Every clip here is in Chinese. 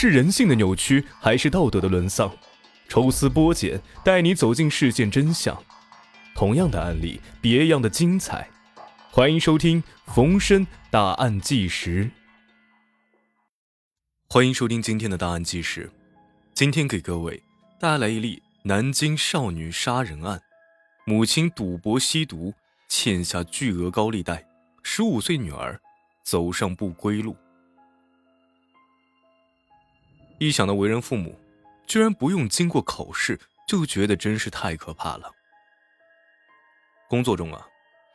是人性的扭曲，还是道德的沦丧？抽丝剥茧，带你走进事件真相。同样的案例，别样的精彩。欢迎收听《逢申大案纪实》。欢迎收听今天的大案纪实。今天给各位带来一例南京少女杀人案，母亲赌博吸毒，欠下巨额高利贷，十五岁女儿走上不归路。一想到为人父母，居然不用经过考试，就觉得真是太可怕了。工作中啊，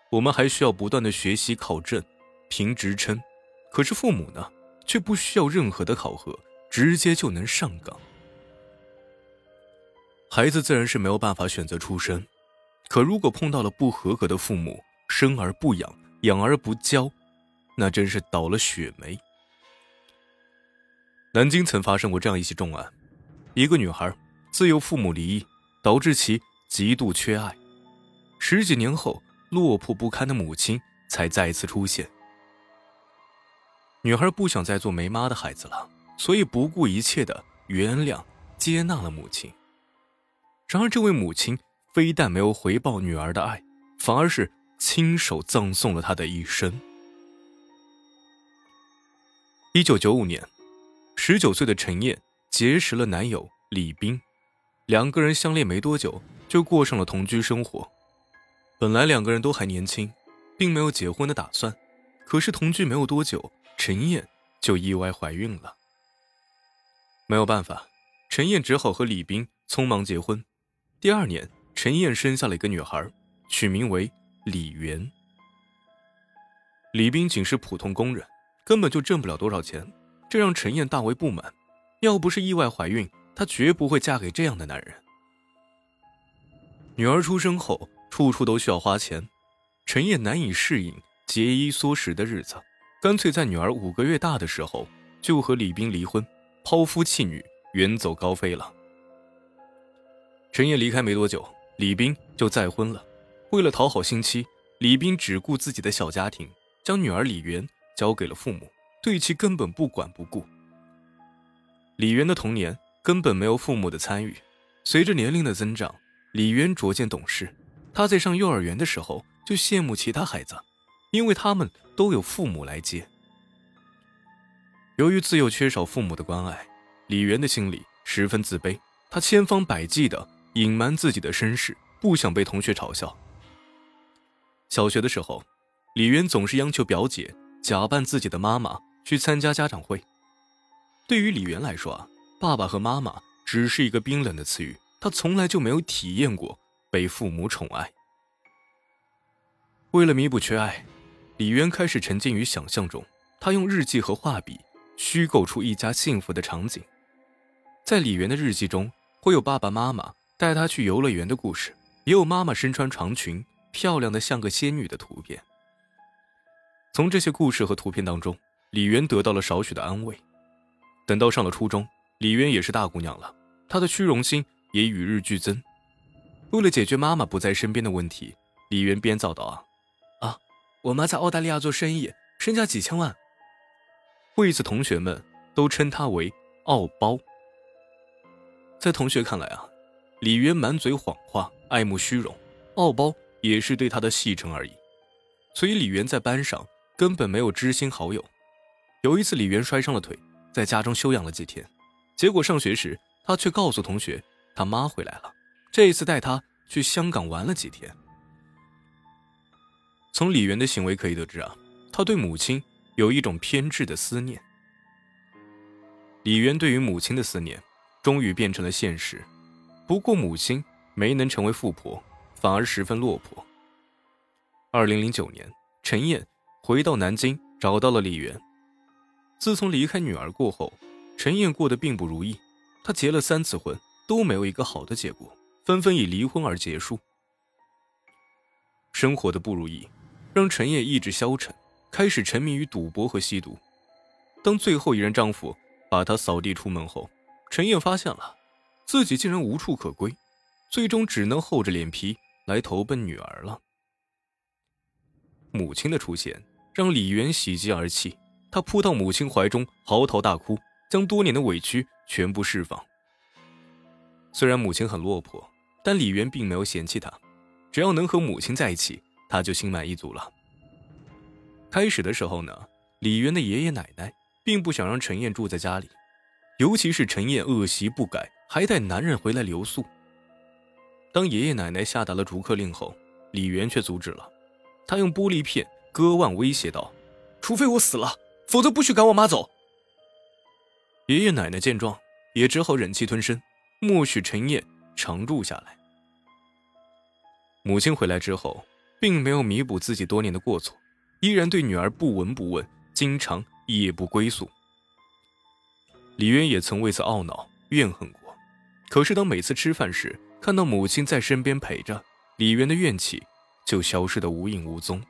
我们还需要不断的学习、考证、评职称，可是父母呢，却不需要任何的考核，直接就能上岗。孩子自然是没有办法选择出身，可如果碰到了不合格的父母，生而不养，养而不教，那真是倒了血霉。南京曾发生过这样一起重案：一个女孩自幼父母离异，导致其极度缺爱。十几年后，落魄不堪的母亲才再次出现。女孩不想再做没妈的孩子了，所以不顾一切的原谅、接纳了母亲。然而，这位母亲非但没有回报女儿的爱，反而是亲手葬送了她的一生。一九九五年。十九岁的陈燕结识了男友李斌，两个人相恋没多久就过上了同居生活。本来两个人都还年轻，并没有结婚的打算。可是同居没有多久，陈燕就意外怀孕了。没有办法，陈燕只好和李斌匆忙结婚。第二年，陈燕生下了一个女孩，取名为李媛。李斌仅是普通工人，根本就挣不了多少钱。这让陈燕大为不满，要不是意外怀孕，她绝不会嫁给这样的男人。女儿出生后，处处都需要花钱，陈燕难以适应节衣缩食的日子，干脆在女儿五个月大的时候就和李斌离婚，抛夫弃女，远走高飞了。陈燕离开没多久，李斌就再婚了。为了讨好新妻，李斌只顾自己的小家庭，将女儿李媛交给了父母。对其根本不管不顾。李渊的童年根本没有父母的参与，随着年龄的增长，李渊逐渐懂事。他在上幼儿园的时候就羡慕其他孩子，因为他们都有父母来接。由于自幼缺少父母的关爱，李渊的心里十分自卑，他千方百计的隐瞒自己的身世，不想被同学嘲笑。小学的时候，李渊总是央求表姐假扮自己的妈妈。去参加家长会，对于李媛来说，爸爸和妈妈只是一个冰冷的词语，他从来就没有体验过被父母宠爱。为了弥补缺爱，李渊开始沉浸于想象中，他用日记和画笔虚构出一家幸福的场景。在李媛的日记中，会有爸爸妈妈带他去游乐园的故事，也有妈妈身穿长裙、漂亮的像个仙女的图片。从这些故事和图片当中。李渊得到了少许的安慰。等到上了初中，李渊也是大姑娘了，她的虚荣心也与日俱增。为了解决妈妈不在身边的问题，李渊编造道：“啊，我妈在澳大利亚做生意，身价几千万。”为此，同学们都称她为“澳包”。在同学看来啊，李渊满嘴谎话，爱慕虚荣，澳包也是对他的戏称而已。所以，李渊在班上根本没有知心好友。有一次，李媛摔伤了腿，在家中休养了几天。结果上学时，他却告诉同学，他妈回来了，这一次带他去香港玩了几天。从李媛的行为可以得知啊，他对母亲有一种偏执的思念。李媛对于母亲的思念，终于变成了现实。不过，母亲没能成为富婆，反而十分落魄。二零零九年，陈燕回到南京，找到了李媛。自从离开女儿过后，陈燕过得并不如意。她结了三次婚，都没有一个好的结果，纷纷以离婚而结束。生活的不如意，让陈燕意志消沉，开始沉迷于赌博和吸毒。当最后一任丈夫把她扫地出门后，陈燕发现了自己竟然无处可归，最终只能厚着脸皮来投奔女儿了。母亲的出现让李媛喜极而泣。他扑到母亲怀中，嚎啕大哭，将多年的委屈全部释放。虽然母亲很落魄，但李渊并没有嫌弃她，只要能和母亲在一起，他就心满意足了。开始的时候呢，李渊的爷爷奶奶并不想让陈燕住在家里，尤其是陈燕恶习不改，还带男人回来留宿。当爷爷奶奶下达了逐客令后，李渊却阻止了，他用玻璃片割腕威胁道：“除非我死了，否则不许赶我妈走。”爷爷奶奶见状，也只好忍气吞声，默许陈燕常住下来。母亲回来之后，并没有弥补自己多年的过错。依然对女儿不闻不问，经常夜不归宿。李渊也曾为此懊恼怨恨过，可是当每次吃饭时看到母亲在身边陪着，李渊的怨气就消失得无影无踪。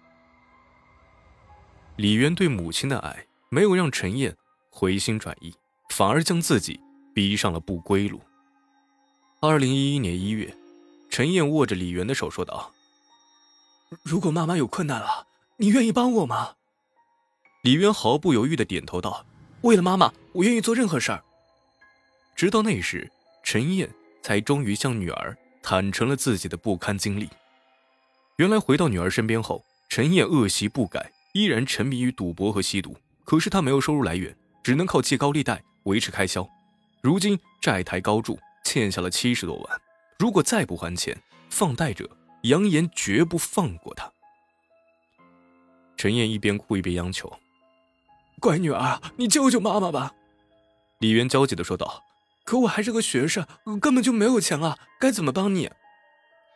李渊对母亲的爱没有让陈燕回心转意，反而将自己逼上了不归路。二零一一年一月，陈燕握着李渊的手说道：“如果妈妈有困难了。”你愿意帮我吗？李渊毫不犹豫的点头道：“为了妈妈，我愿意做任何事儿。”直到那时，陈燕才终于向女儿坦诚了自己的不堪经历。原来回到女儿身边后，陈燕恶习不改，依然沉迷于赌博和吸毒。可是他没有收入来源，只能靠借高利贷维持开销。如今债台高筑，欠下了七十多万。如果再不还钱，放贷者扬言绝不放过他。陈燕一边哭一边央求：“乖女儿，你救救妈妈吧！”李渊焦急的说道：“可我还是个学生，根本就没有钱啊，该怎么帮你？”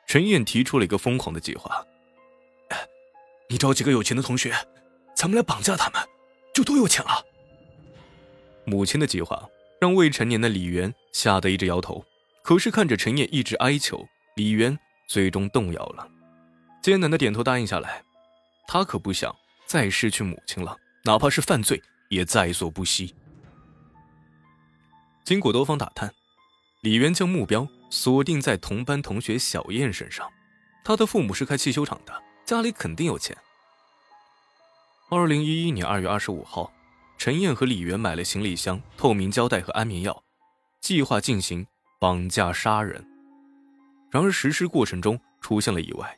陈燕提出了一个疯狂的计划：“你找几个有钱的同学，咱们来绑架他们，就都有钱了。”母亲的计划让未成年的李渊吓得一直摇头，可是看着陈燕一直哀求，李渊最终动摇了，艰难的点头答应下来。他可不想再失去母亲了，哪怕是犯罪也在所不惜。经过多方打探，李渊将目标锁定在同班同学小燕身上。他的父母是开汽修厂的，家里肯定有钱。二零一一年二月二十五号，陈燕和李渊买了行李箱、透明胶带和安眠药，计划进行绑架杀人。然而实施过程中出现了意外，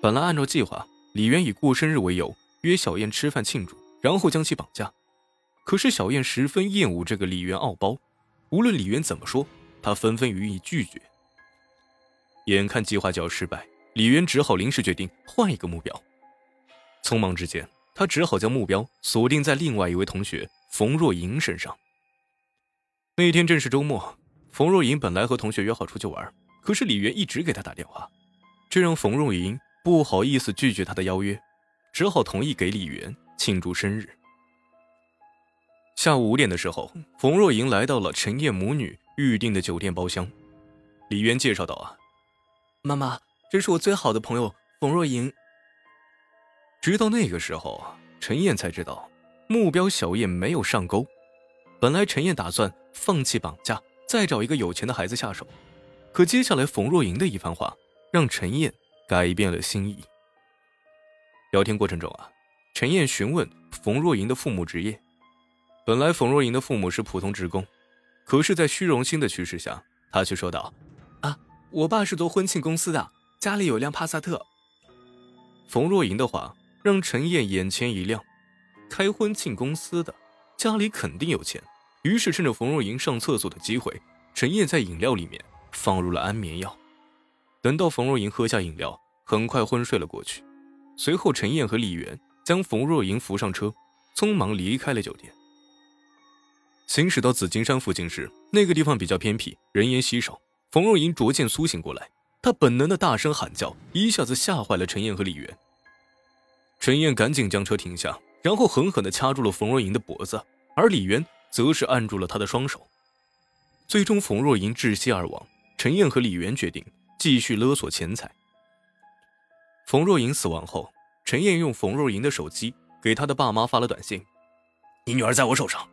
本来按照计划。李渊以过生日为由约小燕吃饭庆祝，然后将其绑架。可是小燕十分厌恶这个李渊傲包，无论李渊怎么说，她纷纷予以拒绝。眼看计划就要失败，李渊只好临时决定换一个目标。匆忙之间，他只好将目标锁定在另外一位同学冯若莹身上。那天正是周末，冯若莹本来和同学约好出去玩，可是李渊一直给她打电话，这让冯若莹。不好意思拒绝他的邀约，只好同意给李媛庆祝生日。下午五点的时候，冯若莹来到了陈燕母女预定的酒店包厢。李渊介绍道：“啊，妈妈，这是我最好的朋友冯若莹。”直到那个时候，陈燕才知道目标小燕没有上钩。本来陈燕打算放弃绑架，再找一个有钱的孩子下手，可接下来冯若莹的一番话让陈燕。改变了心意。聊天过程中啊，陈燕询问冯若莹的父母职业。本来冯若莹的父母是普通职工，可是，在虚荣心的驱使下，他却说道：“啊，我爸是做婚庆公司的，家里有辆帕萨特。”冯若莹的话让陈燕眼前一亮，开婚庆公司的，家里肯定有钱。于是，趁着冯若莹上厕所的机会，陈燕在饮料里面放入了安眠药。等到冯若莹喝下饮料，很快昏睡了过去。随后，陈燕和李媛将冯若莹扶上车，匆忙离开了酒店。行驶到紫金山附近时，那个地方比较偏僻，人烟稀少。冯若莹逐渐苏醒过来，她本能的大声喊叫，一下子吓坏了陈燕和李媛。陈燕赶紧将车停下，然后狠狠地掐住了冯若莹的脖子，而李媛则是按住了她的双手。最终，冯若莹窒息而亡。陈燕和李媛决定。继续勒索钱财。冯若莹死亡后，陈燕用冯若莹的手机给她的爸妈发了短信：“你女儿在我手上，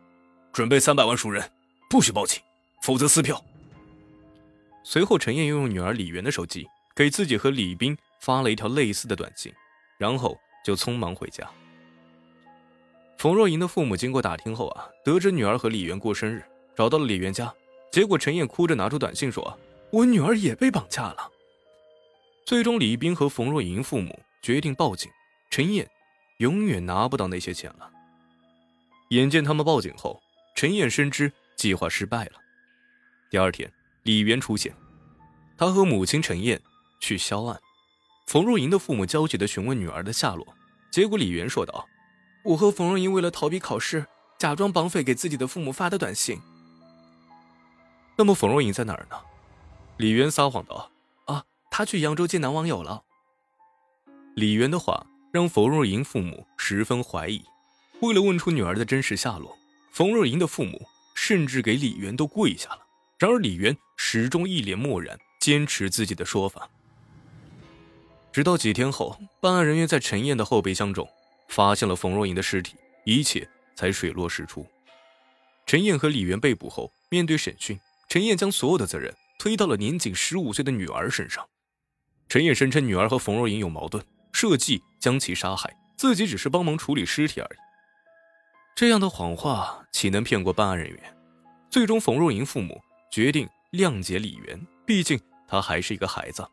准备三百万赎人，不许报警，否则撕票。”随后，陈燕又用女儿李媛的手机给自己和李斌发了一条类似的短信，然后就匆忙回家。冯若莹的父母经过打听后啊，得知女儿和李媛过生日，找到了李媛家。结果陈燕哭着拿出短信说：“我女儿也被绑架了。”最终，李斌和冯若莹父母决定报警。陈燕永远拿不到那些钱了。眼见他们报警后，陈燕深知计划失败了。第二天，李媛出现，他和母亲陈燕去销案。冯若莹的父母焦急地询问女儿的下落，结果李媛说道：“我和冯若莹为了逃避考试，假装绑匪给自己的父母发的短信。”那么冯若莹在哪儿呢？李媛撒谎道：“啊，她去扬州见男网友了。”李媛的话让冯若莹父母十分怀疑。为了问出女儿的真实下落，冯若莹的父母甚至给李媛都跪下了。然而李媛始终一脸漠然，坚持自己的说法。直到几天后，办案人员在陈燕的后备箱中发现了冯若莹的尸体，一切才水落石出。陈燕和李媛被捕后，面对审讯。陈燕将所有的责任推到了年仅十五岁的女儿身上。陈燕声称女儿和冯若莹有矛盾，设计将其杀害，自己只是帮忙处理尸体而已。这样的谎话岂能骗过办案人员？最终，冯若莹父母决定谅解李媛，毕竟她还是一个孩子，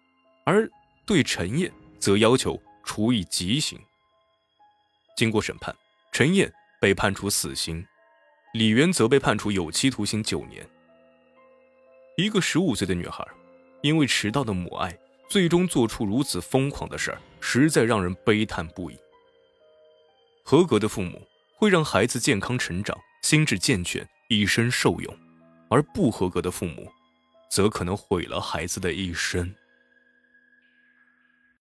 而对陈燕则要求处以极刑。经过审判，陈燕被判处死刑，李媛则被判处有期徒刑九年。一个十五岁的女孩，因为迟到的母爱，最终做出如此疯狂的事儿，实在让人悲叹不已。合格的父母会让孩子健康成长，心智健全，一生受用；而不合格的父母，则可能毁了孩子的一生。